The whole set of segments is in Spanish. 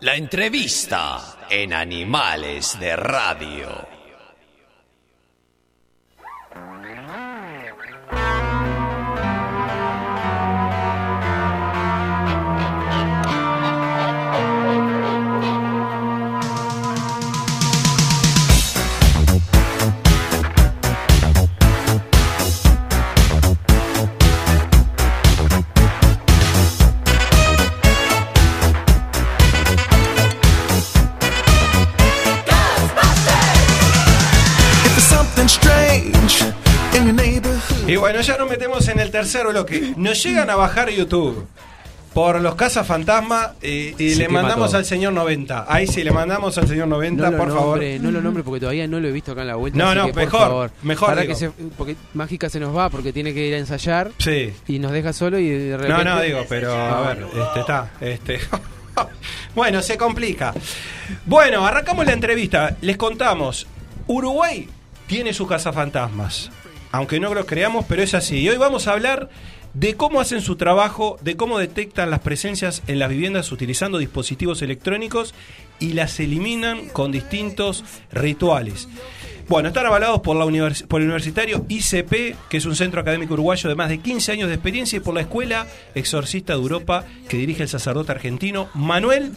La entrevista en Animales de Radio. Bueno, ya nos metemos en el tercer bloque. Nos llegan a bajar YouTube por los cazafantasmas y, y Se le mandamos todo. al señor 90. Ahí sí, le mandamos al señor 90, no por lo favor. nombre, No lo nombre porque todavía no lo he visto acá en la vuelta. No, no, que, mejor, favor, mejor para que se, porque Mágica se nos va porque tiene que ir a ensayar Sí. y nos deja solo y de No, no, digo, pero a ver, este está, este. bueno, se complica. Bueno, arrancamos la entrevista. Les contamos, Uruguay tiene sus cazafantasmas. Aunque no lo creamos, pero es así. Y hoy vamos a hablar de cómo hacen su trabajo, de cómo detectan las presencias en las viviendas utilizando dispositivos electrónicos y las eliminan con distintos rituales. Bueno, están avalados por, la el universitario ICP, que es un centro académico uruguayo de más de 15 años de experiencia, y por la Escuela Exorcista de Europa, que dirige el sacerdote argentino Manuel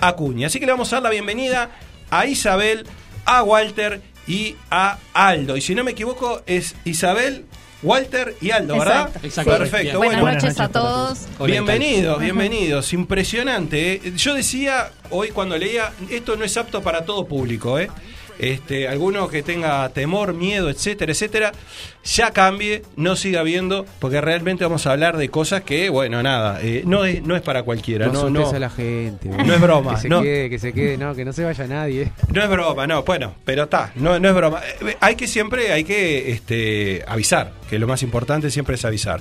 Acuña. Así que le vamos a dar la bienvenida a Isabel, a Walter y a Aldo. Y si no me equivoco, es Isabel, Walter y Aldo, ¿verdad? Exacto. Exacto. Perfecto. Buenas Bueno, noches a todos. Bienvenidos, bienvenidos. Impresionante. ¿eh? Yo decía hoy cuando leía, esto no es apto para todo público, ¿eh? Este, alguno que tenga temor, miedo, etcétera, etcétera, ya cambie, no siga viendo, porque realmente vamos a hablar de cosas que, bueno, nada, eh, no, es, no es para cualquiera, No, no, a la gente. no es broma, Que se no. quede, que se quede, no, que no se vaya nadie. no es broma, no, bueno, pero está, no, no es broma. Eh, Hay que siempre, hay que este, avisar, que lo más importante siempre es avisar.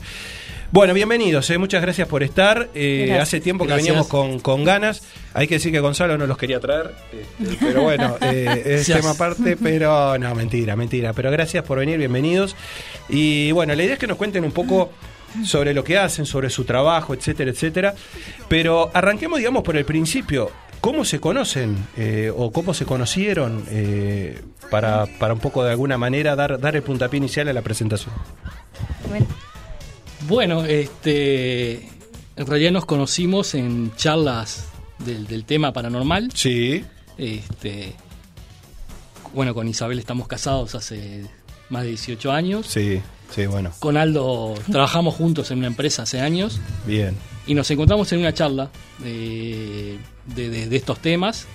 Bueno, bienvenidos, eh, muchas gracias por estar. Eh, Gracias. hace tiempo que Gracias. veníamos con, con ganas. Hay que decir que Gonzalo no los quería traer, este, pero bueno, eh, es tema aparte, pero no, mentira, mentira. Pero gracias por venir, bienvenidos. Y bueno, la idea es que nos cuenten un poco sobre lo que hacen, sobre su trabajo, etcétera, etcétera. Pero arranquemos, digamos, por el principio. ¿Cómo se conocen eh, o cómo se conocieron eh, para, para un poco de alguna manera dar, dar el puntapié inicial a la presentación? Bueno, este, en realidad nos conocimos en charlas del, del tema paranormal. Sí, Este, bueno, con Isabel estamos casados hace más de 18 años. sí, sí, bueno, Con Aldo trabajamos juntos en una empresa hace años bien. y nos encontramos en una charla de, de- de- de estos temas.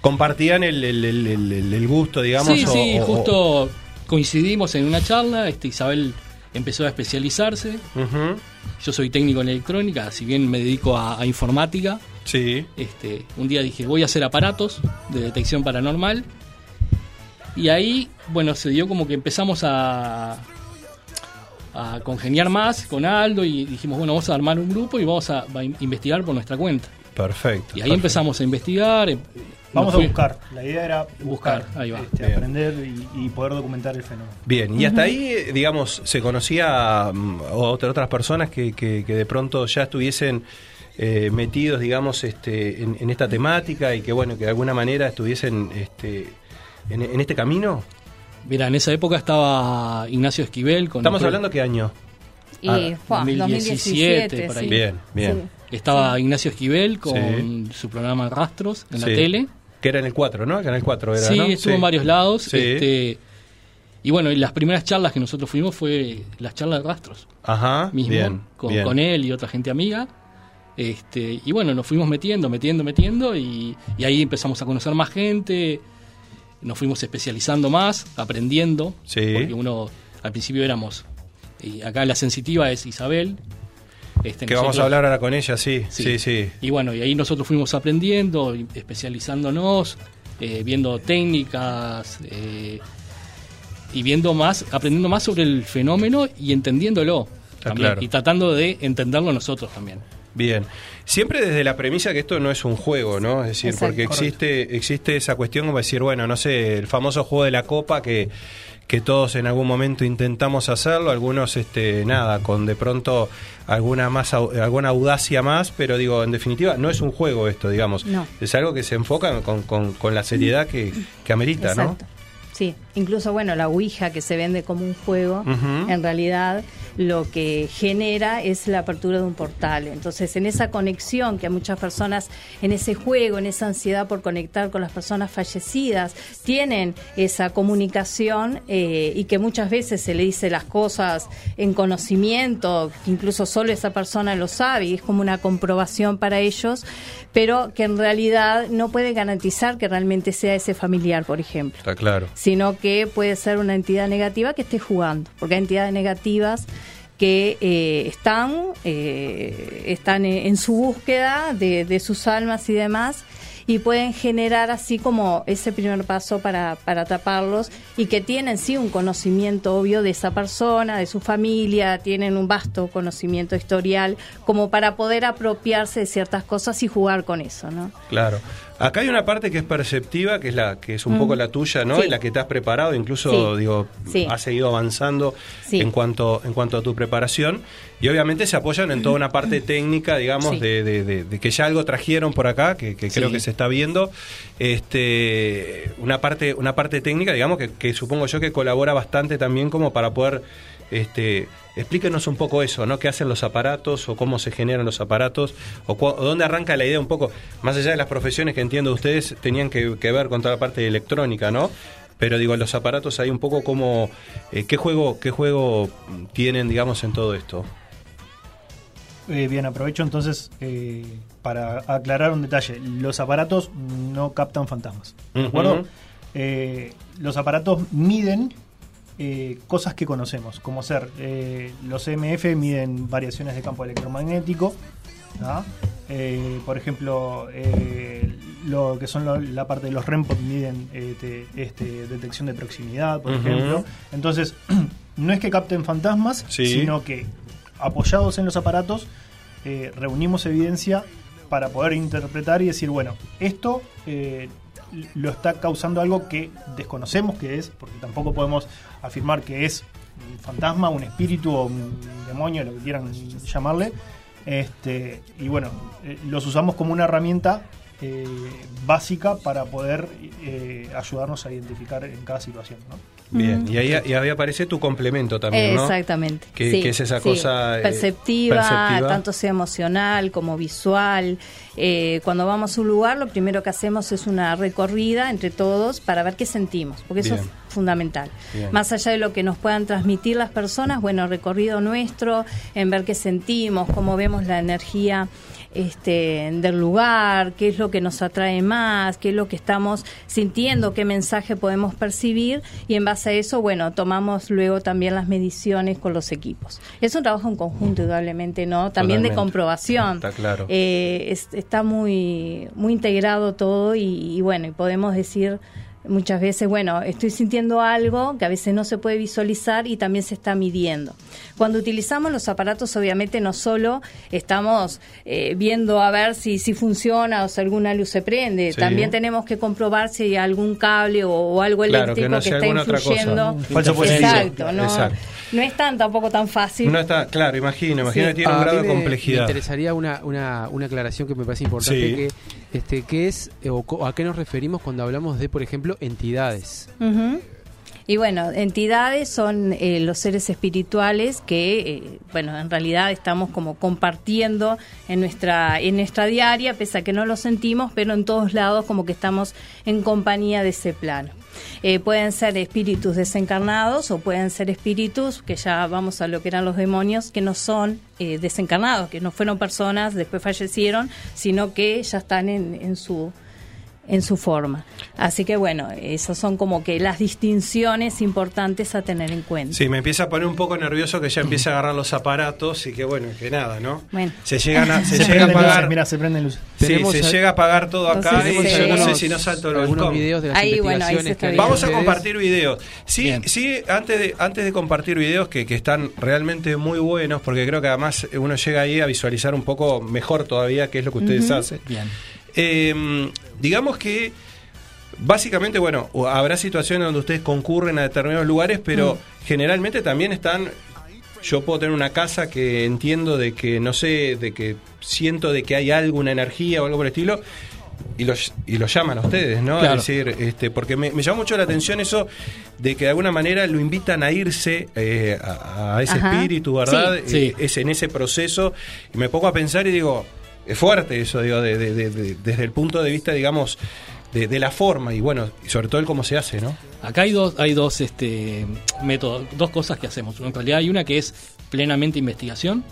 ¿Compartían el, el- el- el- el- el gusto, digamos? sí, o- sí, o- justo coincidimos en una charla. Este, Isabel empezó a especializarse. Yo soy técnico en electrónica, si bien me dedico a, a informática. Sí, Este, un día dije, voy a hacer aparatos de detección paranormal. Y ahí, bueno, se dio como que empezamos a, a congeniar más con Aldo y dijimos, bueno, vamos a armar un grupo y vamos a, a in- investigar por nuestra cuenta. perfecto. Y ahí perfecto. empezamos a investigar. Vamos a buscar. La idea era buscar, Buscar, ahí va. este, aprender y, y poder documentar el fenómeno. Bien, y hasta ahí, eh, digamos, se conocía mm, otra- otras personas que, que- que de pronto ya estuviesen eh, metidos, digamos, este, en, en esta temática y que, bueno, que de alguna manera estuviesen este, en, en este camino. Mira, en esa época estaba Ignacio Esquivel. Con ¿Estamos hablando qué año? Y Ah, fue 2017, 2017, por ahí. sí. Bien, bien. Estaba Ignacio Esquivel con su programa Rastros en la tele. Que era en el 4, ¿no? Canal 4 era, sí, ¿no? estuvo en varios lados. Sí. Este, y bueno, y las primeras charlas que nosotros fuimos fue las charlas de rastros Ajá, mismo, bien, con, bien. con él y otra gente amiga. Este, y bueno, nos fuimos metiendo, metiendo, metiendo, y, y ahí empezamos a conocer más gente, nos fuimos especializando más, aprendiendo, Sí. porque uno al principio éramos, y acá la sensitiva es Isabel. Este, Que vamos a hablar ahora con ella, sí, sí, Sí. sí. y bueno, y ahí nosotros fuimos aprendiendo, especializándonos, eh, viendo técnicas eh, y viendo más, aprendiendo más sobre el fenómeno y entendiéndolo. Está también, claro. Y tratando de entenderlo nosotros también. Bien. Siempre desde la premisa que esto no es un juego, ¿no? Es decir, Exacto. porque existe, existe esa cuestión como decir, bueno, no sé, el famoso juego de la copa que, que todos en algún momento intentamos hacerlo, algunos, este, nada, con de pronto alguna más, alguna audacia más, pero digo, en definitiva, no es un juego esto, digamos. No. Es algo que se enfoca con, con, con la seriedad que, que amerita, ¿no? Exacto. Sí, incluso bueno, la Ouija que se vende como un juego, en realidad lo que genera es la apertura de un portal. Entonces, en esa conexión que a muchas personas, en ese juego, en esa ansiedad por conectar con las personas fallecidas, tienen esa comunicación eh, y que muchas veces se le dice las cosas en conocimiento, que incluso solo esa persona lo sabe y es como una comprobación para ellos, pero que en realidad no puede garantizar que realmente sea ese familiar, por ejemplo Está claro. sino que puede ser una entidad negativa que esté jugando, porque hay entidades negativas que eh, están, eh, están en su búsqueda de, de sus almas y demás, y pueden generar así como ese primer paso para, para taparlos y que tienen sí un conocimiento obvio de esa persona, de su familia, tienen un vasto conocimiento historial como para poder apropiarse de ciertas cosas y jugar con eso, ¿no? Claro. Acá hay una parte que es perceptiva, que es la que es un poco la tuya, ¿no? Sí. Y la que te has preparado, incluso Sí. digo, Sí. has seguido avanzando en cuanto en cuanto a tu preparación y obviamente se apoyan en toda una parte técnica, digamos, Sí. de, de- de- de que ya algo trajeron por acá, que, que creo Sí. que se está viendo, este, una parte una parte técnica, digamos, que, que supongo yo que colabora bastante también como para poder este, explíquenos un poco eso, ¿no? ¿Qué hacen los aparatos o cómo se generan los aparatos o, o dónde arranca la idea un poco, más allá de las profesiones que entiendo ustedes tenían que, que ver con toda la parte de electrónica, ¿no? Pero digo, los aparatos hay un poco como, eh, ¿qué juego qué juego tienen, digamos, en todo esto? Eh, bien, aprovecho entonces eh, para aclarar un detalle. Los aparatos no captan fantasmas. ¿De acuerdo? Eh, los aparatos miden eh, cosas que conocemos, como ser los EMF miden variaciones de campo electromagnético. por ejemplo, lo que son lo- la parte de los REMPOD miden este, este, detección de proximidad, por ejemplo. Entonces, no es que capten fantasmas, Sí. sino que apoyados en los aparatos, eh, reunimos evidencia para poder interpretar y decir, bueno, esto eh, lo está causando algo que desconocemos que es, porque tampoco podemos afirmar que es un fantasma, un espíritu o un demonio, lo que quieran llamarle. Este, y bueno, eh, los usamos como una herramienta básica para poder ayudarnos a identificar en cada situación. ¿no? Bien, y ahí, y ahí aparece tu complemento también, ¿no? Exactamente. Que- sí, que es esa sí. cosa, eh, perceptiva, tanto sea emocional como visual. Eh, cuando vamos a un lugar, lo primero que hacemos es una recorrida entre todos para ver qué sentimos, porque eso es fundamental. Bien. Más allá de lo que nos puedan transmitir las personas, bueno, recorrido nuestro, en ver qué sentimos, cómo vemos la energía este, del lugar, qué es lo que nos atrae más, qué es lo que estamos sintiendo, qué mensaje podemos percibir y en base a eso, bueno, tomamos luego también las mediciones con los equipos. Es un trabajo en conjunto, indudablemente, ¿no? También de comprobación. Está claro. Eh, es- está muy, muy integrado todo y, y bueno, y podemos decir muchas veces, bueno, estoy sintiendo algo que a veces no se puede visualizar y también se está midiendo. Cuando utilizamos los aparatos, obviamente no solo estamos eh, viendo a ver si, si funciona o si alguna luz se prende, Sí. también tenemos que comprobar si hay algún cable o, o algo Claro, que eléctrico no que, está influyendo. Falso positivo. Exacto, no, Exacto. no es tan tampoco tan fácil. No está, claro, imagino, imagino Sí. que tiene un grado de complejidad. Me interesaría una, una, una aclaración que me parece importante, Sí. que este, ¿qué es eh, o a qué nos referimos cuando hablamos de, por ejemplo, entidades? Y bueno, entidades son eh, los seres espirituales que, eh, bueno, en realidad estamos como compartiendo en nuestra en nuestra diaria, pese a que no lo sentimos, pero en todos lados como que estamos en compañía de ese plano. Eh, pueden ser espíritus desencarnados o pueden ser espíritus, que ya vamos a lo que eran los demonios, que no son eh, desencarnados, que no fueron personas, después fallecieron, sino que ya están en, en su en su forma. Así que bueno, esas son como que las distinciones importantes a tener en cuenta. Sí, me empieza a poner un poco nervioso que ya empieza a agarrar los aparatos y que bueno, que nada, ¿no? Bueno. Se llegan a, se Se, llega a pagar. luces, mira, se prenden luces. Sí, se a- llega a pagar todo acá Entonces, y sí. yo no sé Algunos- si no salto algunos balcón. videos de las Ahí, bueno, ahí se investigaciones que. Vamos a compartir videos. Sí, Bien. sí, antes de, antes de compartir videos que, que están realmente muy buenos, porque creo que además uno llega ahí a visualizar un poco mejor todavía qué es lo que ustedes hacen. Bien. Eh, digamos que básicamente, bueno, habrá situaciones donde ustedes concurren a determinados lugares, pero generalmente también están. Yo puedo tener una casa que entiendo de que, no sé, de que siento de que hay alguna energía o algo por el estilo. Y los, y los llaman a ustedes, ¿no? Claro. Es decir, este, porque me, me llama mucho la atención eso de que de alguna manera lo invitan a irse eh, a, a ese Ajá. espíritu, ¿verdad? Sí. Es en ese proceso. Y me pongo a pensar y digo, es fuerte eso, digo, de- de- de- de- desde el punto de vista, digamos, de, la forma y bueno, y sobre todo el cómo se hace, ¿no? Acá hay dos, hay dos este, métodos, dos cosas que hacemos. En realidad hay una que es plenamente investigación,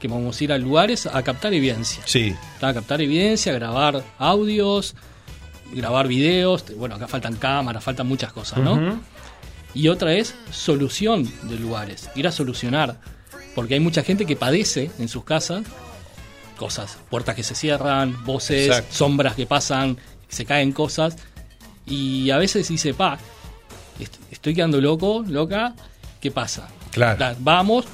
que vamos a ir a lugares a captar evidencia. Sí, A captar evidencia, grabar audios, grabar videos. Bueno, acá faltan cámaras, faltan muchas cosas, ¿no? Y otra es solución de lugares, ir a solucionar. Porque hay mucha gente que padece en sus casas cosas, puertas que se cierran, voces, Exacto. sombras que pasan, se caen cosas. Y a veces dice, pa, est- estoy quedando loco, loca, ¿qué pasa? Claro. La- vamos,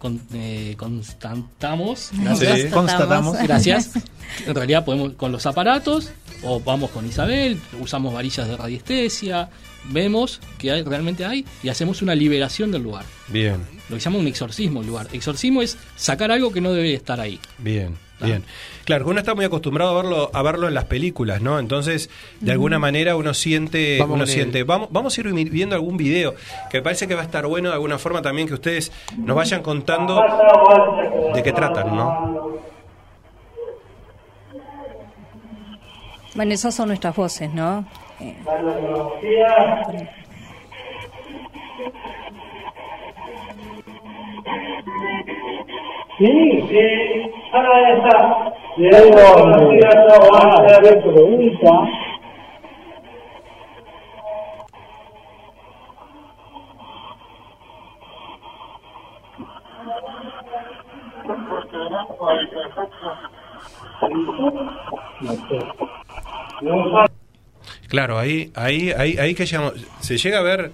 con- eh, constatamos, gracias, Sí. Constatamos. Gracias. En realidad podemos con los aparatos o vamos con Isabel, usamos varillas de radiestesia, vemos que hay, realmente hay y hacemos una liberación del lugar. bien, Lo que se llama un exorcismo el lugar. Exorcismo es sacar algo que no debe estar ahí. bien, bien. Claro, que uno está muy acostumbrado a verlo, a verlo en las películas, ¿no? Entonces, de alguna manera uno siente, Vamos uno siente, vamos, vamos a ir viendo algún video, que me parece que va a estar bueno de alguna forma también que ustedes nos vayan contando de qué tratan, ¿no? Bueno, esas son nuestras voces, ¿no? Eh, Sí, sí, ahora está. Claro, ahí, ahí, ahí, ahí que llegamos, se llega a ver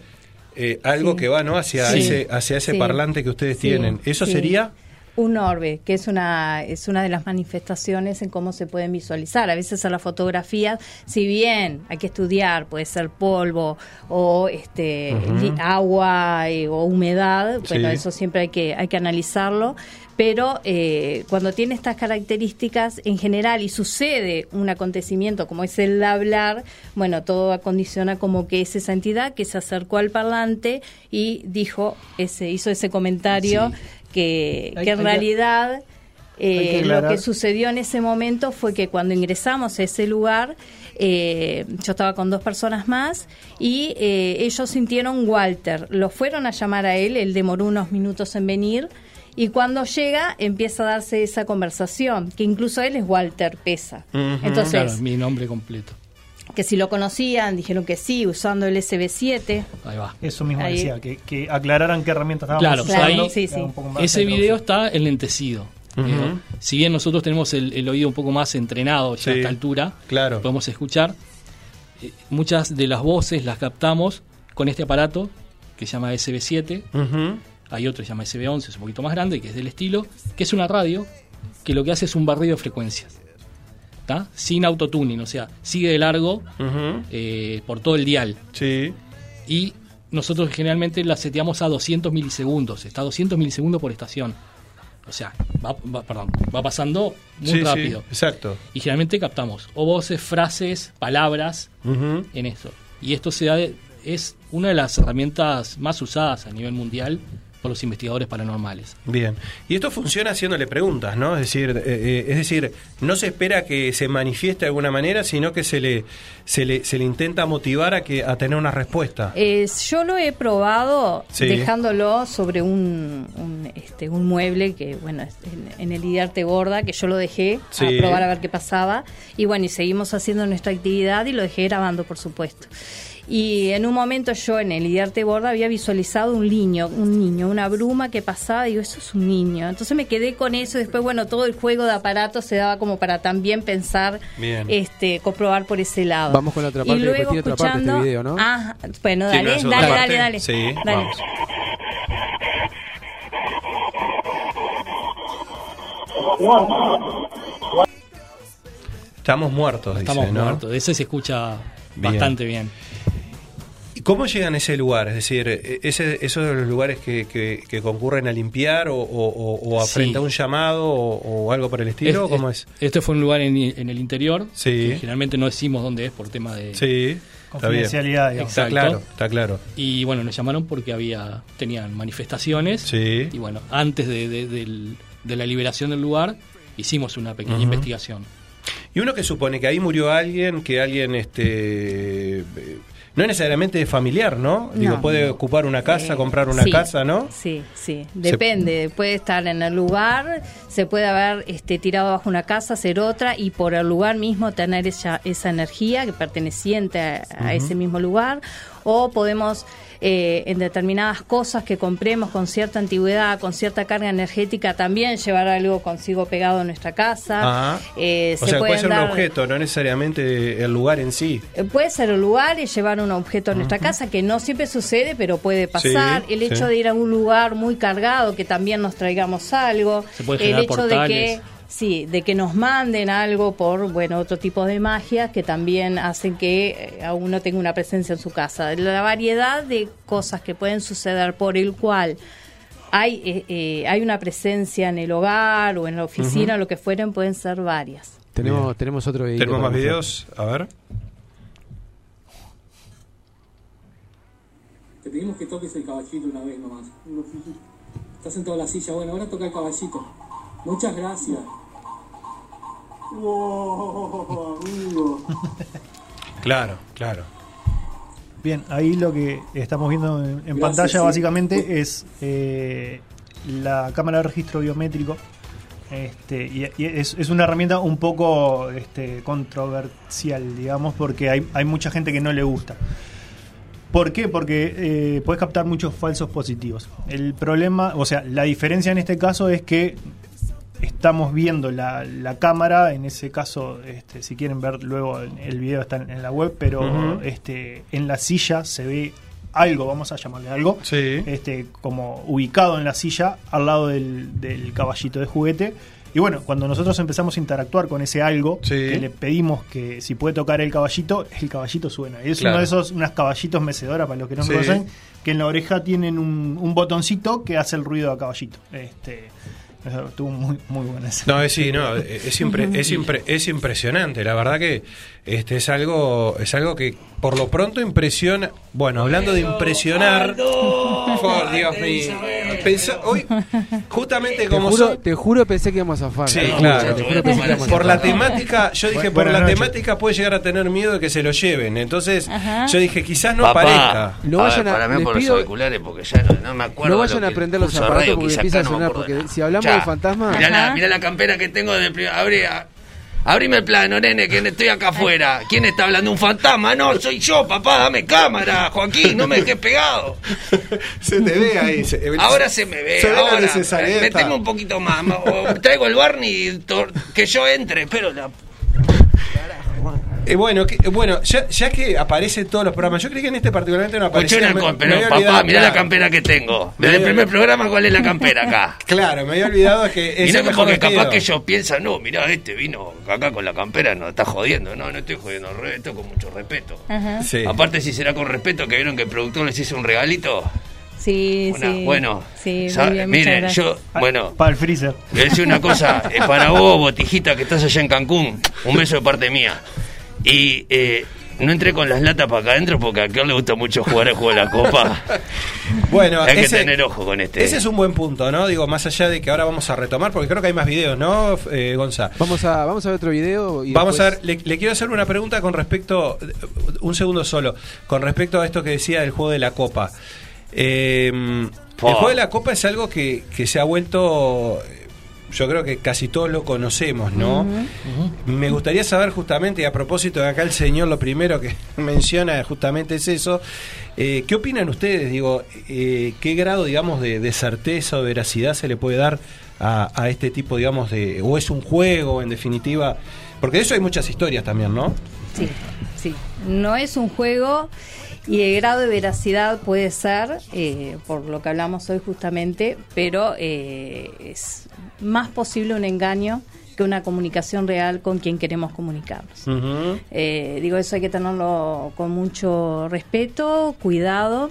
eh, algo Sí. que va, ¿no? Hacia Sí. ese, hacia ese Sí. parlante que ustedes tienen. ¿Eso sería? Un orbe, que es una, es una de las manifestaciones en cómo se pueden visualizar. A veces a la fotografía, si bien hay que estudiar, puede ser polvo o este agua eh, o humedad, bueno, Sí. eso siempre hay que, hay que analizarlo. Pero eh, cuando tiene estas características en general y sucede un acontecimiento como es el hablar, bueno, todo acondiciona como que es esa entidad que se acercó al parlante y dijo, ese, hizo ese comentario que, Hay- que en realidad eh, que lo que sucedió en ese momento fue que cuando ingresamos a ese lugar, eh, yo estaba con dos personas más y eh, ellos sintieron Walter. Lo fueron a llamar a él, él demoró unos minutos en venir. Y cuando llega empieza a darse esa conversación, que incluso él es Walter Pesa. Entonces, Claro, mi nombre completo. Que si lo conocían, dijeron que sí, usando el SB7. Ahí va. Eso mismo Ahí. decía, que, que aclararan qué herramientas estábamos Claro, usando. ahí- sí, sí. Ese de video está enlentecido. Eh, Si bien nosotros tenemos el, el oído un poco más entrenado ya Sí, a esta altura, claro. podemos escuchar. eh, muchas de las voces las captamos con este aparato que se llama SB7. Ujú. Hay otro que se llama SB11, es un poquito más grande, que es del estilo, que es una radio que lo que hace es un barrido de frecuencias. ¿Tá? Sin autotuning, o sea, sigue de largo eh, por todo el dial. Sí. Y nosotros generalmente la seteamos a 200 milisegundos, está a 200 milisegundos por estación. O sea, va, va- perdón, va pasando muy Sí, sí, rápido. exacto. Y generalmente captamos o voces, frases, palabras en esto. Y esto se da de- es una de las herramientas más usadas a nivel mundial por los investigadores paranormales. Bien. Y esto funciona haciéndole preguntas, ¿no? Es decir, eh, eh, es decir, no se espera que se manifieste de alguna manera, sino que se le se le, se le intenta motivar a que a tener una respuesta. Eh, yo lo he probado Sí. dejándolo sobre un, un, este, un mueble que, bueno, es en, en el Idearte Borda, que yo lo dejé Sí. a probar a ver qué pasaba. Y bueno, y seguimos haciendo nuestra actividad y lo dejé grabando, por supuesto. Y en un momento yo en el Idearte Borda había visualizado un niño, un niño, una bruma que pasaba, y digo, eso es un niño. Entonces me quedé con eso y después, bueno, todo el juego de aparatos se daba como para también pensar, Bien. este, comprobar por ese lado. Vamos con la otra parte, Y luego tiene otra parte este escuchando- video, ¿no? Ah, bueno, ¿Tiene dale, dale, dale, dale. Sí, Dale. vamos. Estamos muertos, Estamos dice, ¿no? muertos. Ese se escucha Bien. bastante bien. ¿Y cómo llegan a ese lugar? Es decir, ese, esos de los lugares que, que- que concurren a limpiar o, o- o- o a Sí. frente a un llamado o, o algo por el estilo, Es- ¿cómo es- es? Este fue un lugar en, en el interior. Sí. que generalmente no decimos dónde es por tema de. Sí, está. Confidencialidad. Está Exacto. claro, está claro. Y bueno, nos llamaron porque había tenían manifestaciones. Sí. Y bueno, antes de, de- del- de la liberación del lugar, hicimos una pequeña investigación. Y uno que supone que ahí murió alguien, que alguien, este, eh, no necesariamente es familiar, ¿no? Digo, puede ocupar una casa, Eh, comprar una sí, casa, ¿no? Sí, sí, depende. Puede estar en el lugar, se puede haber este, tirado bajo una casa, hacer otra y por el lugar mismo tener esa, esa energía que perteneciente a, a ese mismo lugar. O podemos, eh, en determinadas cosas que compremos con cierta antigüedad, con cierta carga energética, también llevar algo consigo pegado en nuestra casa. Ajá. Eh, o se sea, puede ser un objeto, no necesariamente el lugar en sí. Eh, Puede ser un lugar y llevar un objeto a nuestra casa, que no siempre sucede, pero puede pasar. Sí, el hecho sí. de ir a un lugar muy cargado, que también nos traigamos algo. Se puede el hecho portales. de que sí, de que nos manden algo por bueno otro tipo de magia que también hacen que eh, a uno tenga una presencia en su casa. La variedad de cosas que pueden suceder por el cual hay eh, eh, hay una presencia en el hogar o en la oficina, lo que fueren, pueden ser varias. Tenemos, Bien. tenemos otro video. ¿Tenemos más mostrar. videos? A ver. Te pedimos que toques el caballito una vez nomás. Estás sentado en la silla, bueno, ahora toca el caballito. Muchas gracias. Wow, amigo. Claro, claro. Bien, ahí lo que estamos viendo en, en Gracias, pantalla sí. básicamente es eh, la cámara de registro biométrico. Este, y, y es, es una herramienta un poco este, controversial, digamos, porque hay, hay mucha gente que no le gusta. ¿Por qué? Porque eh, puedes captar muchos falsos positivos. El problema, o sea, la diferencia en este caso es que estamos viendo la, la cámara, en ese caso, este, si quieren ver luego el, video está en, en la web, pero este, en la silla se ve algo, vamos a llamarle algo, Sí. este, como ubicado en la silla al lado del, del caballito de juguete. Y bueno, cuando nosotros empezamos a interactuar con ese algo, Sí. que le pedimos que si puede tocar el caballito, el caballito suena. Es Claro. uno de esos, unas caballitos mecedoras, para los que no Sí. conocen, que en la oreja tienen un, un botoncito que hace el ruido a caballito. Este, estuvo muy, muy buena esa. No, es, sí, no, es, impre- es, impre- es impresionante. La verdad que este es algo es algo que por lo pronto impresiona. Bueno, hablando de impresionar. Por Dios mío. Pensá- hoy, justamente Te como juro, son- te juro pensé que íbamos a zafar. Sí, claro. te juro pensé que íbamos a Por la temática, yo dije, por la temática puede llegar a tener miedo de que se lo lleven. Entonces, Ajá. yo dije, quizás no Papá, parezca. No vayan a- parame les por los pido- auriculares porque ya no, no me acuerdo. No lo vayan a prender los de aparatos radio porque que empieza a sonar, porque si hablamos de fantasmas- Mirá la, Ajá. mirá la campera que tengo del primer. Abrime el plano, nene, que estoy acá afuera. ¿Quién está hablando? ¿Un fantasma? No, soy yo, papá, dame cámara, Joaquín, no me dejes pegado. Se te ve ahí. se- Ahora se me ve, Se ve ahora. necesariedad. Meteme un poquito más. o traigo el Barney que yo entre, pero la. Eh, bueno, que- bueno ya, ya que aparece en todos los programas, yo creí que en este particularmente no una me- pero papá, olvidado, mirá la campera que tengo. Me Desde el primer programa, ¿cuál es la campera acá? Claro, me había olvidado que es Y no que porque vestido. capaz que ellos piensan, no, mirá, este vino acá con la campera, no está jodiendo. No, no estoy jodiendo, esto con mucho respeto. Ajá. Sí. Aparte, si será con respeto, que vieron que el productor les hizo un regalito. Sí, Una- sí. Bueno, sí, bien, miren, yo, bueno, Para el freezer. le decía una cosa, eh, para vos, botijita, que estás allá en Cancún, un beso de parte mía. Y eh, no entré con las latas para acá adentro porque a aquel le gusta mucho jugar el juego de la copa. Bueno, Hay que tener ojo con este. Ese es un buen punto, ¿no? Digo, más allá de que ahora vamos a retomar, porque creo que hay más videos, ¿no, eh, Gonza? Vamos a, vamos a ver otro video. Y Vamos a ver, le, le quiero hacer una pregunta con respecto, un segundo solo, con respecto a esto que decía del juego de la copa. Eh, el juego de la copa es algo que, que se ha vuelto, yo creo que casi todos lo conocemos, ¿no? Me gustaría saber justamente, y a propósito de acá el señor lo primero que menciona justamente es eso, eh, ¿qué opinan ustedes? Digo, eh, ¿qué grado, digamos, de, de certeza o de veracidad se le puede dar a, a este tipo, digamos, de... o es un juego, en definitiva? Porque de eso hay muchas historias también, ¿no? Sí, sí. No es un juego y el grado de veracidad puede ser, eh, por lo que hablamos hoy justamente, pero eh, es más posible un engaño que una comunicación real con quien queremos comunicarnos. Eh, digo, eso hay que tenerlo con mucho respeto, cuidado.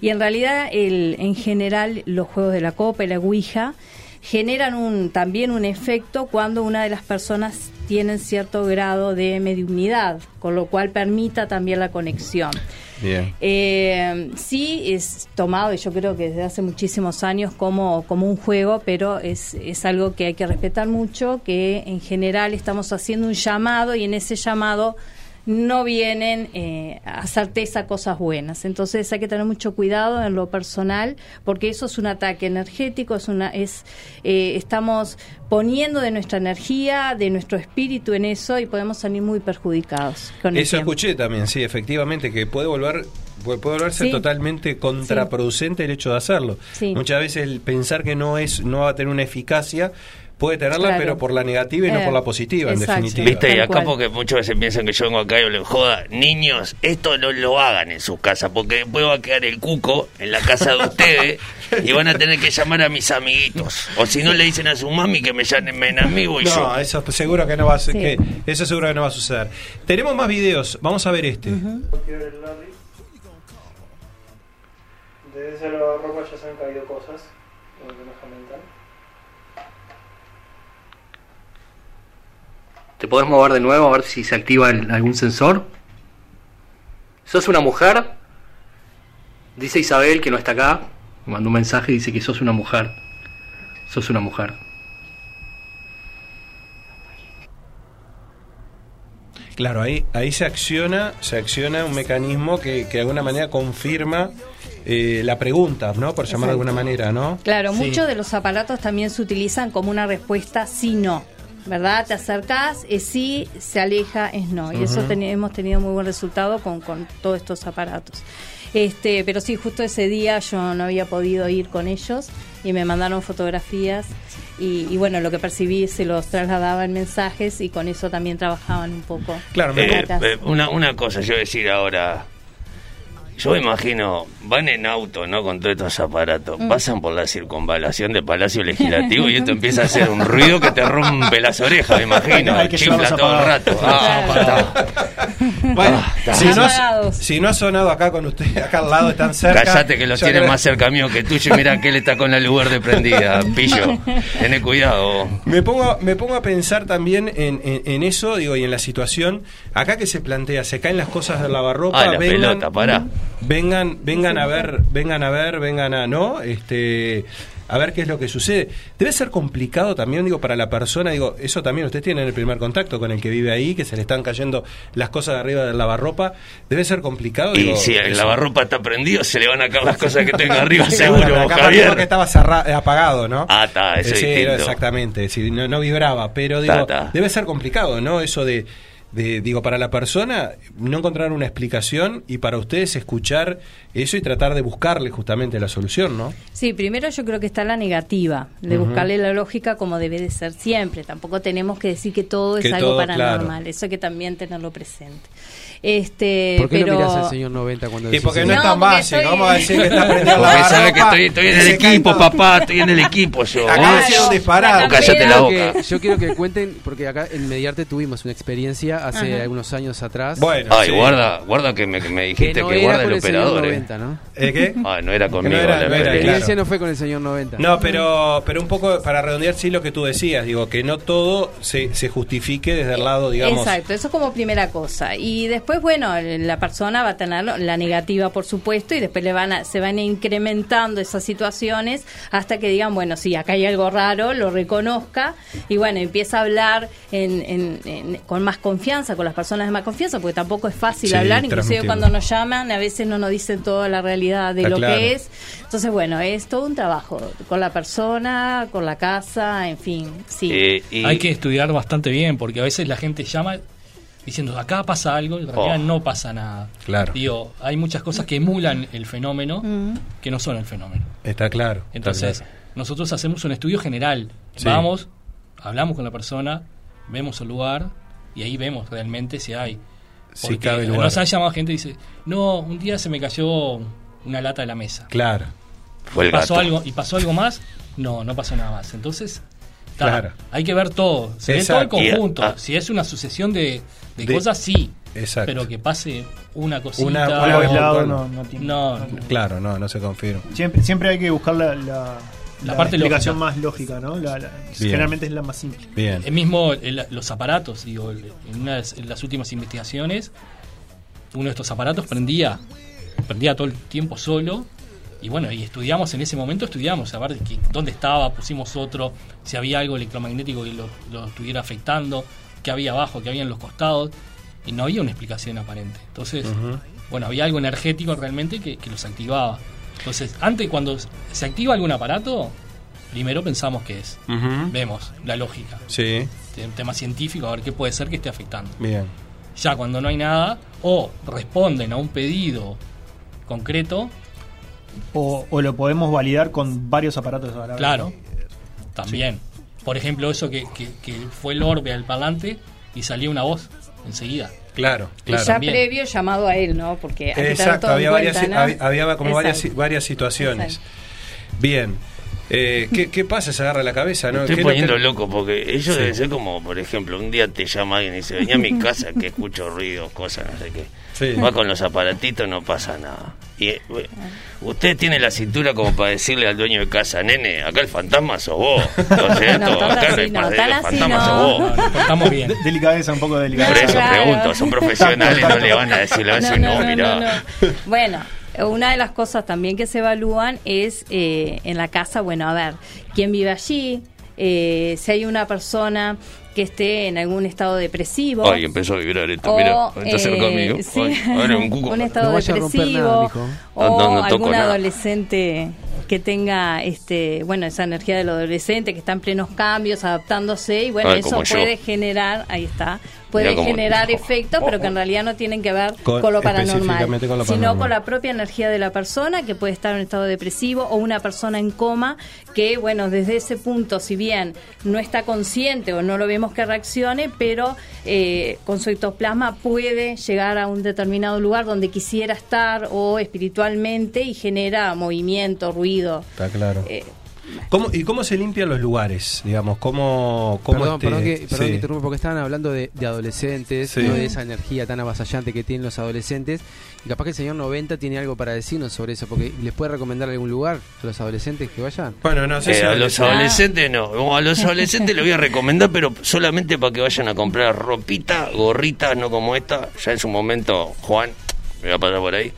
Y en realidad, el, en general, los juegos de la copa y la Ouija generan un, también un efecto cuando una de las personas tiene cierto grado de mediunidad, con lo cual permita también la conexión. Bien. Eh, sí, es tomado, y yo creo que desde hace muchísimos años, como, como un juego, pero es, es algo que hay que respetar mucho, que en general estamos haciendo un llamado y en ese llamado no vienen eh, a certeza cosas buenas. Entonces hay que tener mucho cuidado en lo personal, porque eso es un ataque energético, es una, es, eh, estamos poniendo de nuestra energía, de nuestro espíritu en eso y podemos salir muy perjudicados. Con Eso escuché también, sí, efectivamente, que puede volver puede puede volverse Sí. totalmente contraproducente el hecho de hacerlo. Sí. Muchas veces el pensar que no es no va a tener una eficacia puede tenerla, Claro. pero por la negativa y no Eh, por la positiva, en definitiva. Viste, y acá cual. porque muchas veces piensan que yo vengo acá y les joda, niños, esto no lo hagan en sus casas, porque después va a quedar el cuco en la casa de ustedes y van a tener que llamar a mis amiguitos. O si no le dicen a su mami que me llamen a mí, voy No, yo. eso seguro que no va a ser, Sí. que eso seguro que no va a suceder. Tenemos más videos, vamos a ver este. Desde esa ropa ya se han caído cosas. mental. ¿Te podés mover de nuevo a ver si se activa el- algún sensor? ¿Sos una mujer? Dice Isabel que no está acá. Me mandó un mensaje y dice que sos una mujer. Sos una mujer. Claro, ahí, ahí se acciona, se acciona un mecanismo que, que de alguna manera confirma eh, la pregunta, ¿no? Por llamar de alguna manera, ¿no? Claro, Sí. muchos de los aparatos también se utilizan como una respuesta sí-no. ¿Verdad? Te acercás, es sí, se aleja, es no. Y eso hemos tenido muy buen resultado con, con todos estos aparatos. Este, pero sí, justo ese día yo no había podido ir con ellos y me mandaron fotografías y, y bueno, lo que percibí se los trasladaba en mensajes y con eso también trabajaban un poco. Claro, Eh, eh, una, una cosa, yo decir ahora. Yo me imagino, van en auto, ¿no? Con todos estos aparatos, Mm. pasan por la circunvalación del Palacio Legislativo y esto empieza a hacer un ruido que te rompe las orejas, me imagino. Hay que Chifla todo el rato. Ah. Bueno, Ah, si, no, ha- Apagados. si no ha sonado acá con usted, acá al lado, están cerca. Callate que los yo tiene creo- más cerca mío que tuyo y mira que él está con la lugar de prendida, pillo. Tené cuidado. Me pongo, me pongo a pensar también en, en- en eso, digo, y en la situación. Acá que se plantea, se caen las cosas del lavarropa, Ah, la pelota, pará. Vengan, vengan a ver, vengan a ver, vengan a, ¿no? Este, a ver qué es lo que sucede. Debe ser complicado también, digo, para la persona, digo, eso también ustedes tienen el primer contacto con el que vive ahí, que se le están cayendo las cosas de arriba del lavarropa. Debe ser complicado, Y digo, si el eso. lavarropa está prendido, se le van a caer las cosas que tenga arriba, Sí, seguro, bueno, que Javier. porque estaba eh, apagado, ¿no? Ah, está, eso Eh, es sí, distinto. exactamente, sí, no, no vibraba, pero digo, Ta, ta. debe ser complicado, ¿no? Eso de, de, digo, para la persona no encontrar una explicación y para ustedes escuchar eso y tratar de buscarle justamente la solución, ¿no? Sí, primero yo creo que está la negativa, de buscarle la lógica como debe de ser siempre. Tampoco tenemos que decir que todo es algo todo, paranormal, claro. eso hay que también tenerlo presente. Este, ¿Por qué pero... no mirás al señor 90 cuando decís porque eso? no es No, tan porque básico, estoy- vamos a decir que está prendido la Porque sabe que estoy, estoy en el equipo, todo. papá, estoy en el equipo yo. Acá ¿eh? un disparate. Cállate la Yo boca. quiero que- yo quiero que cuenten, porque acá en Mediarte tuvimos una experiencia hace Ajá. algunos años atrás. Bueno, Ay, sí. guarda, guarda que me, que me dijiste no que, guarda el el operador. eh. 90, ¿no? ¿Eh, qué? Ah, no era conmigo. era- la no era, La pelea. claro. experiencia no fue con el señor 90. No, pero, pero un poco para redondear, sí, lo que tú decías, digo, que no todo se, se justifique desde el lado, digamos. Exacto, eso como primera cosa. Y después, bueno, la persona va a tener la negativa, por supuesto, y después le van a, se van incrementando esas situaciones hasta que digan, bueno, sí, acá hay algo raro, lo reconozca, y bueno, empieza a hablar en- en- en- con más confianza, con las personas de más confianza, porque tampoco es fácil Sí, hablar, inclusive cuando nos llaman, a veces no nos dicen toda la realidad de Está lo claro. que es. Entonces, bueno, es todo un trabajo con la persona, con la casa, en fin, sí. Eh, y- Hay que estudiar bastante bien, porque a veces la gente llama diciendo acá pasa algo y en realidad Oh. no pasa nada. Claro. Digo, hay muchas cosas que emulan el fenómeno Mm. que no son el fenómeno. Está claro. está Entonces, claro. nosotros hacemos un estudio general. Sí. Vamos, hablamos con la persona, vemos el lugar y ahí vemos realmente si hay. Si Porque cabe lugar. nos ha llamado gente y dice, no, un día se me cayó una lata de la mesa. Claro. fue el ¿Pasó gato. algo, ¿Y pasó algo más? No, no pasó nada más. Entonces, Claro. hay que ver todo. Se ve todo el conjunto. ah, si es una sucesión de, de de- cosas, sí. Exacto. Pero que pase una cosita. Una- puntual. no, no tiene. No. Claro, no, no se confirma. Siempre, siempre hay que buscar la, la, la parte explicación lógica. más lógica, ¿no? La- la- Bien. generalmente es la más simple. Bien. El mismo, el- los aparatos, digo, el- en una de las últimas investigaciones, uno de estos aparatos prendía, prendía todo el tiempo solo. Y bueno, y estudiamos en ese momento, estudiamos a ver que- dónde estaba, pusimos otro, si había algo electromagnético que lo, lo estuviera afectando, qué había abajo, qué había en los costados, y no había una explicación aparente. Entonces, bueno, había algo energético realmente que, que los activaba. Entonces, antes cuando se activa algún aparato, primero pensamos qué es. Vemos la lógica Sí, un tema científico, a ver qué puede ser que esté afectando. bien. Ya cuando no hay nada, o responden a un pedido concreto, O, o lo podemos validar con varios aparatos a la vez, claro, ¿no? también. Por ejemplo, eso que, que- que fue el orbe al parlante y salió una voz enseguida. Claro, Y claro. ya También. previo llamado a él, ¿no? Porque hay que tener Exacto, en había varias, había, había como varias, varias situaciones. Exacto. Bien. Eh, ¿qué, qué pasa? Se agarra la cabeza, ¿no? Estoy ¿Qué es lo que- poniendo loco porque ellos Sí. deben ser como, por ejemplo, un día te llama alguien y dice, vení a mi casa que escucho ruidos, cosas, no sé qué. Sí. Va con los aparatitos, no pasa nada. Y eh, usted tiene la cintura como para decirle al dueño de casa, nene, acá el fantasma sos vos. Siento, No, tan acá no, el fantasma sos vos. Portamos bien. De- delicadeza, un poco de Por delicadeza. eso Claro. pregunto, son profesionales, no le van a decir, le van a decir, no, mirá. no. Bueno, una de las cosas también que se evalúan es eh, en la casa, bueno, a ver, quién vive allí, eh, si hay una persona que esté en algún estado depresivo. Ay, empezó a vibrar esto, o, mirá, está cerca eh, conmigo. sí, Ay, ahora un cuco. un estado No depresivo nada, o No, no, no toco algún nada. adolescente que tenga este bueno esa energía del adolescente que está en plenos cambios adaptándose y bueno eso yo. puede generar ahí está puede generar efectos pero que en realidad no tienen que ver Con- con, lo paranormal específicamente con lo sino con la propia energía de la persona que puede estar en un estado depresivo o una persona en coma que bueno desde ese punto si bien no está consciente o no lo vemos que reaccione pero eh, con su ectoplasma puede llegar a un determinado lugar donde quisiera estar o espiritualmente y genera movimiento ruido Está claro. Eh, ¿Cómo, ¿Y cómo se limpian los lugares? Digamos, ¿cómo, cómo Perdón, este- perdón que, perdón sí. que interrumpa, porque estaban hablando de, de adolescentes, Sí. ¿no? de esa energía tan avasallante que tienen los adolescentes. Y capaz que el señor 90 tiene algo para decirnos sobre eso, porque les puede recomendar algún lugar a los adolescentes que vayan. Bueno, no sé Eh, si a los adolescentes no. A los adolescentes les voy a recomendar, pero solamente para que vayan a comprar ropita, gorritas, no como esta. Ya en su momento, Juan, me va a pasar por ahí.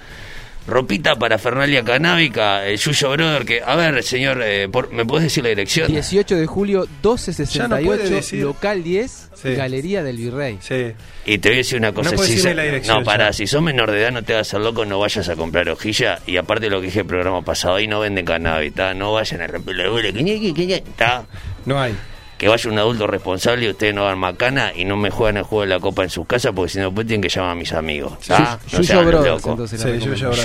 Ropita para Fernalia Canábica, el Yuyo Brother, que, a ver, señor, eh, por- ¿me puedes decir la dirección? 18 de julio, Ya no puede 1268, decir. local 10, Sí. Galería del Virrey. Sí. Y te voy a decir una cosa. No si decirme so- la dirección no, pará, ya. si sos menor de edad no te hagas el loco, no vayas a comprar hojilla. Y aparte lo que dije el programa pasado, ahí no venden cannabis, ¿tá? No vayan a romper. No hay. Que vaya un adulto responsable y ustedes no hagan macana y no me juegan el juego de la copa en sus casas porque si no después tienen que llamar a mis amigos. ¿tá? No Yuyo Brothers, entonces. Sí.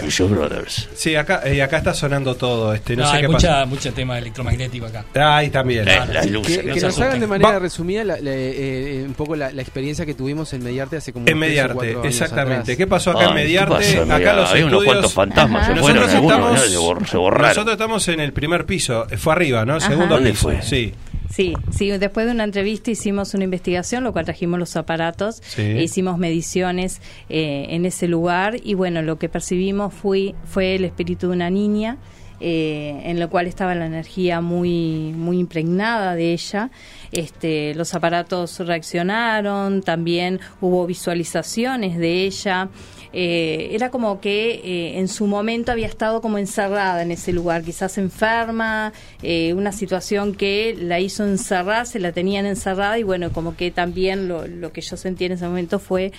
Yuyo Brothers. Sí, acá, eh, acá está sonando todo. Este, no, No, sé hay qué mucha, pasa. mucho tema electromagnético acá. Ahí también. Eh, las luces. Que, no que se nos hagan de manera Va- resumida la- la- eh, eh, un poco la, la experiencia que tuvimos en Mediarte hace como En Mediarte, cuatro años exactamente. atrás. ¿Qué pasó acá en Ay, ¿qué Mediarte? acá Mediarte? los Había unos estudios. cuantos fantasmas, se fueron Nosotros algunos, se, bor- se borraron. nosotros estamos en el primer piso. Fue arriba, ¿no? Segundo ¿Dónde piso. fue? Sí. Sí, sí, después de una entrevista hicimos una investigación, lo cual trajimos los aparatos, Sí. e hicimos mediciones eh, en ese lugar y bueno, lo que percibimos fue, fue el espíritu de una niña, eh, en lo cual estaba la energía muy, muy impregnada de ella. Este, los aparatos reaccionaron, también hubo visualizaciones de ella. Eh, era como que eh, en su momento había estado como encerrada en ese lugar, quizás enferma, eh, una situación que la hizo encerrarse, la tenían encerrada y bueno, como que también lo, lo que yo sentí en ese momento fue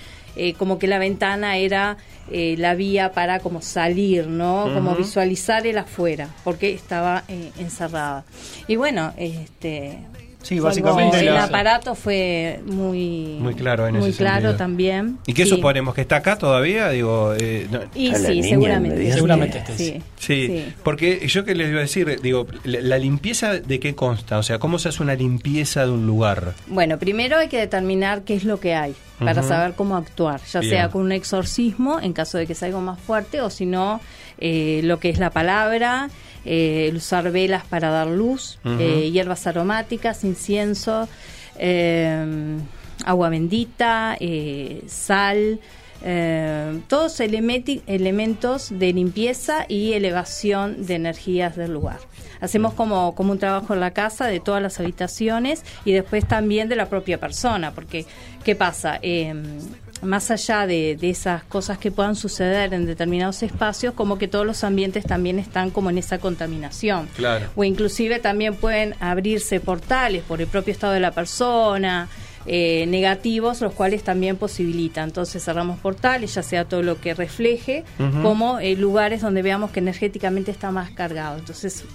como que la ventana era la vía para como salir, ¿no? Como visualizar el afuera, porque estaba eh, encerrada. Y bueno, este... Sí, básicamente el aparato fue muy Muy claro en muy ese claro sentido. también ¿Y qué Sí. suponemos? ¿Que está acá todavía? Digo, eh, no- y sí niña seguramente. Seguramente sí, sí. Sí, Sí. porque yo que les iba a decir, digo, la, la limpieza de qué consta, o sea, ¿cómo se hace una limpieza de un lugar? Bueno, primero hay que determinar qué es lo que hay para saber cómo actuar, ya Bien. sea con un exorcismo en caso de que sea algo más fuerte o si no, eh, lo que es la palabra, eh, el usar velas para dar luz, eh, hierbas aromáticas, incienso, eh, agua bendita, eh, sal. todos elementos de limpieza y elevación de energías del lugar. Hacemos como, como un trabajo en la casa de todas las habitaciones y después también de la propia persona, porque ¿qué pasa? Más allá de, de esas cosas que puedan suceder en determinados espacios, como que todos los ambientes también están como en esa contaminación. Claro. O inclusive también pueden abrirse portales por el propio estado de la persona, eh, negativos, los cuales también posibilitan. Entonces cerramos portales, ya sea todo lo que refleje, como eh, lugares donde veamos que energéticamente está más cargado. Entonces,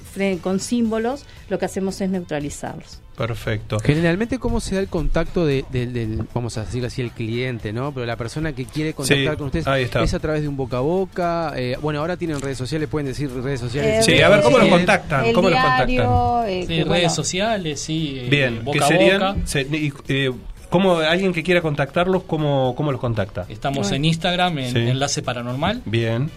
con símbolos, lo que hacemos es neutralizarlos. Perfecto. Generalmente, ¿cómo se da el contacto de- del, del- vamos a decirlo así, el cliente, ¿no? Pero la persona que quiere contactar Sí, con ustedes ahí está. es a través de un boca a boca. eh, bueno, ahora tienen redes sociales, pueden decir redes sociales. Sí, Eh, a ver, ¿cómo los contactan? el ¿Cómo los contactan? eh, Sí, redes bueno, sociales, sí. eh, Bien, boca ¿qué a serían? boca. Se- y, eh, ¿Cómo alguien que quiera contactarlos, cómo, cómo los contacta? Estamos Bueno. en Instagram en Sí. Enlace Paranormal Bien,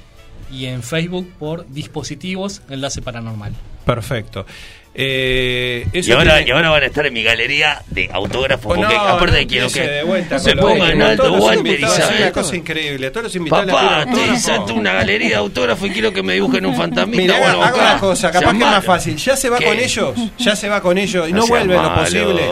y en Facebook por Dispositivos Enlace Paranormal. perfecto. Eh, eso Y ahora, tiene- y ahora van a estar en mi galería de autógrafos. Oh, no, porque aparte quiero que de vuelta se pongan mismo. alto y una cosa increíble. Todos los invitados Papá, te hice una galería de autógrafos y quiero que me dibujen un fantasmita. Mira, o algo haga acá. una cosa, capaz que es más fácil. Ya se va ¿Qué? con ellos, ya se va con ellos y no, No vuelve en lo posible.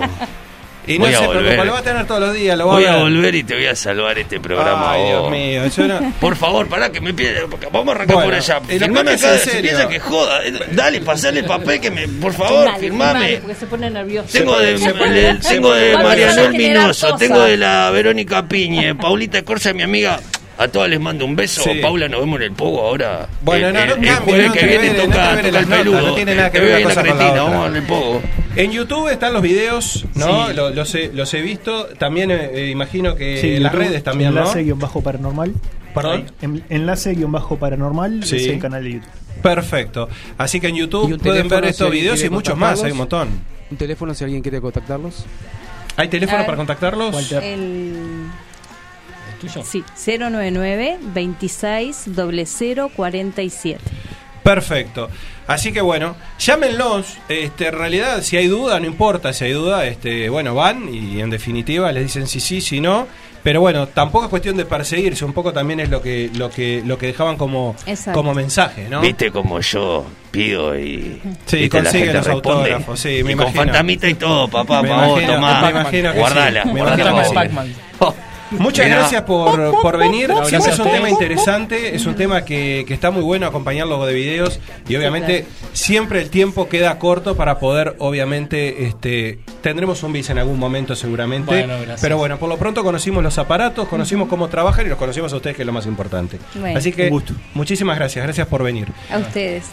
Y no Voy a se volver. preocupa, lo va a tener todos los días, lo va Voy a a ver. volver y te voy a salvar este programa. Ay, Dios mío, eso no- Por favor, pará que me pide. Vamos a arrancar Bueno, por allá. Firmame acá, se serio. piensa que joda. Eh, Dale, pasale el papel que me. Por favor, Dale, firmame. Porque se pone nervioso. Tengo de, de- tengo de Marianel Minoso, tengo de la Verónica Piñe, Paulita Corsa, mi amiga. A todas les mando un beso. Sí. Paula, nos vemos en el Pogo ahora. Bueno, el, no, no el- el cambie, jueves no que viene no toca, toca el peludo. no tiene nada que Te ver la cosa con la Cristina, otra. vamos en el Pogo. En YouTube están los videos, ¿no? Sí. Lo- los, he, los he visto. También eh, imagino que Sí, en las YouTube, redes también, ¿no? Enlace-paranormal. Perdón. En- Enlace-paranormal Sí. es el canal de YouTube. Perfecto. Así que en YouTube pueden ver si estos alguien videos y muchos más. Hay un montón. Un teléfono si alguien quiere contactarlos. ¿Hay teléfono para contactarlos? Walter. El, ¿Es tuyo? sí, 099 26 0047. Perfecto. Así que bueno, llámenlos. Este, en realidad, si hay duda, no importa si hay duda, este, bueno, van y en definitiva les dicen si sí, si no. Pero bueno, tampoco es cuestión de perseguirse, un poco también es lo que lo que lo que dejaban como Exacto. como mensaje, ¿no? Viste como yo pido y. Sí, consigue los responde. autógrafos, sí, y me con imagino. fantamita y todo, papá, Me pa' vos, imagino- tomá. me imagino que sí, guardala, me guardala imagino Muchas gracias por, por venir. No, Siempre gracias es un tema interesante, es un tema que, que está muy bueno acompañarlo de videos y obviamente siempre el tiempo queda corto para poder, obviamente, este tendremos un bis en algún momento seguramente. Bueno, gracias. Pero bueno, por lo pronto conocimos los aparatos, conocimos cómo trabajan y los conocimos a ustedes, que es lo más importante. Bueno. Así que Un gusto. muchísimas gracias, gracias por venir. A ustedes.